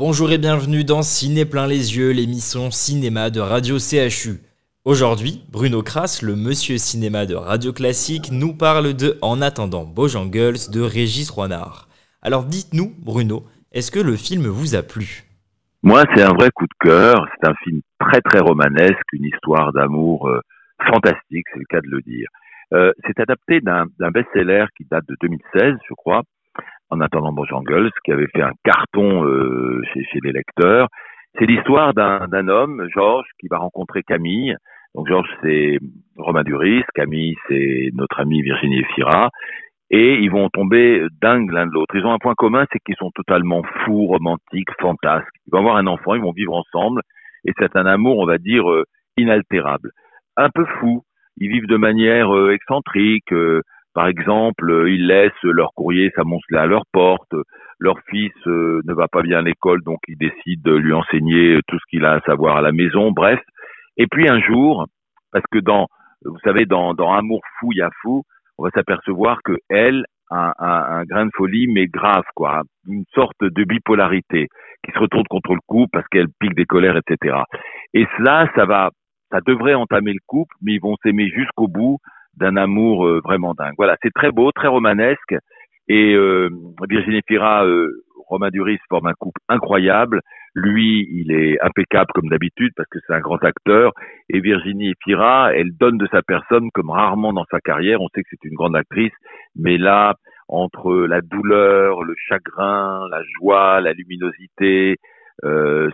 Bonjour et bienvenue dans Ciné plein les yeux, l'émission cinéma de Radio CHU. Aujourd'hui, Bruno Kras, le monsieur cinéma de Radio Classique, nous parle de En attendant Bojangles de Régis Roinard. Alors dites-nous, Bruno, est-ce que le film vous a plu? Moi, c'est un vrai coup de cœur. C'est un film très très romanesque, une histoire d'amour euh, fantastique, c'est le cas de le dire. Euh, c'est adapté d'un best-seller qui date de 2016, je crois, en attendant Bojangles, qui avait fait un carton euh, chez, chez les lecteurs. C'est l'histoire d'un homme, Georges, qui va rencontrer Camille. Donc Georges, c'est Romain Duris, Camille, c'est notre amie Virginie Efira. Et ils vont tomber dingues l'un de l'autre. Ils ont un point commun, c'est qu'ils sont totalement fous, romantiques, fantasques. Ils vont avoir un enfant, ils vont vivre ensemble. Et c'est un amour, on va dire, euh, inaltérable. Un peu fou. Ils vivent de manière euh, excentrique. Par exemple, euh, ils laissent leur courrier s'amonceler à leur porte. Leur fils euh, ne va pas bien à l'école, donc ils décident de lui enseigner tout ce qu'il a à savoir à la maison. Bref. Et puis un jour, parce que dans, vous savez, dans, Amour fou, y a fou, on va s'apercevoir que elle a un, un, grain de folie, mais grave, quoi, une sorte de bipolarité qui se retourne contre le coup parce qu'elle pique des colères, etc. Et cela, ça va, ça devrait entamer le couple, mais ils vont s'aimer jusqu'au bout d'un amour euh, vraiment dingue. Voilà, c'est très beau, très romanesque. Et euh, Virginie Fira, euh, Romain Duris forme un couple incroyable. Lui, il est impeccable comme d'habitude parce que c'est un grand acteur. Et Virginie Fira, elle donne de sa personne comme rarement dans sa carrière. On sait que c'est une grande actrice, mais là, entre la douleur, le chagrin, la joie, la luminosité, euh,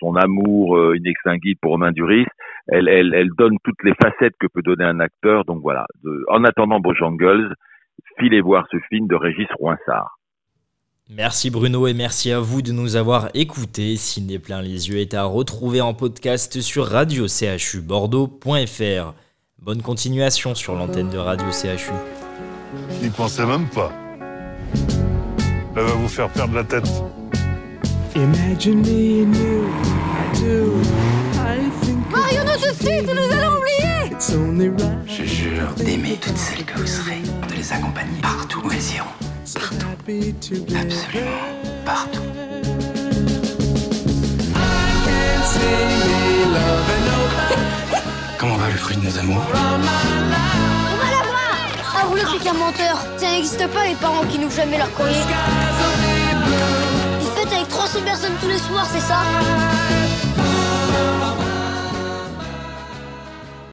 son amour euh, inextinguible pour Romain Duris, elle, elle, elle, donne toutes les facettes que peut donner un acteur. Donc voilà, en attendant Bojangles, filez voir ce film de Régis Roinsard. Merci Bruno et merci à vous de nous avoir écoutés. Ciné plein les yeux est à retrouver en podcast sur radio bordeaux.fr. Bonne continuation sur l'antenne de Radio CHU. N'y pensez même pas. Elle va vous faire perdre la tête. Imagine me and you, I do. I think Tout de suite, nous allons oublier. Je jure d'aimer toutes celles que vous serez, de les accompagner partout où elles iront. Partout. Absolument partout. Comment va le fruit de nos amours? On va la voir Ah, vous le qu'un menteur Ça n'existe pas les parents qui n'ouvrent jamais leur courrier. Ils fêtent avec 300 personnes tous les soirs, c'est ça?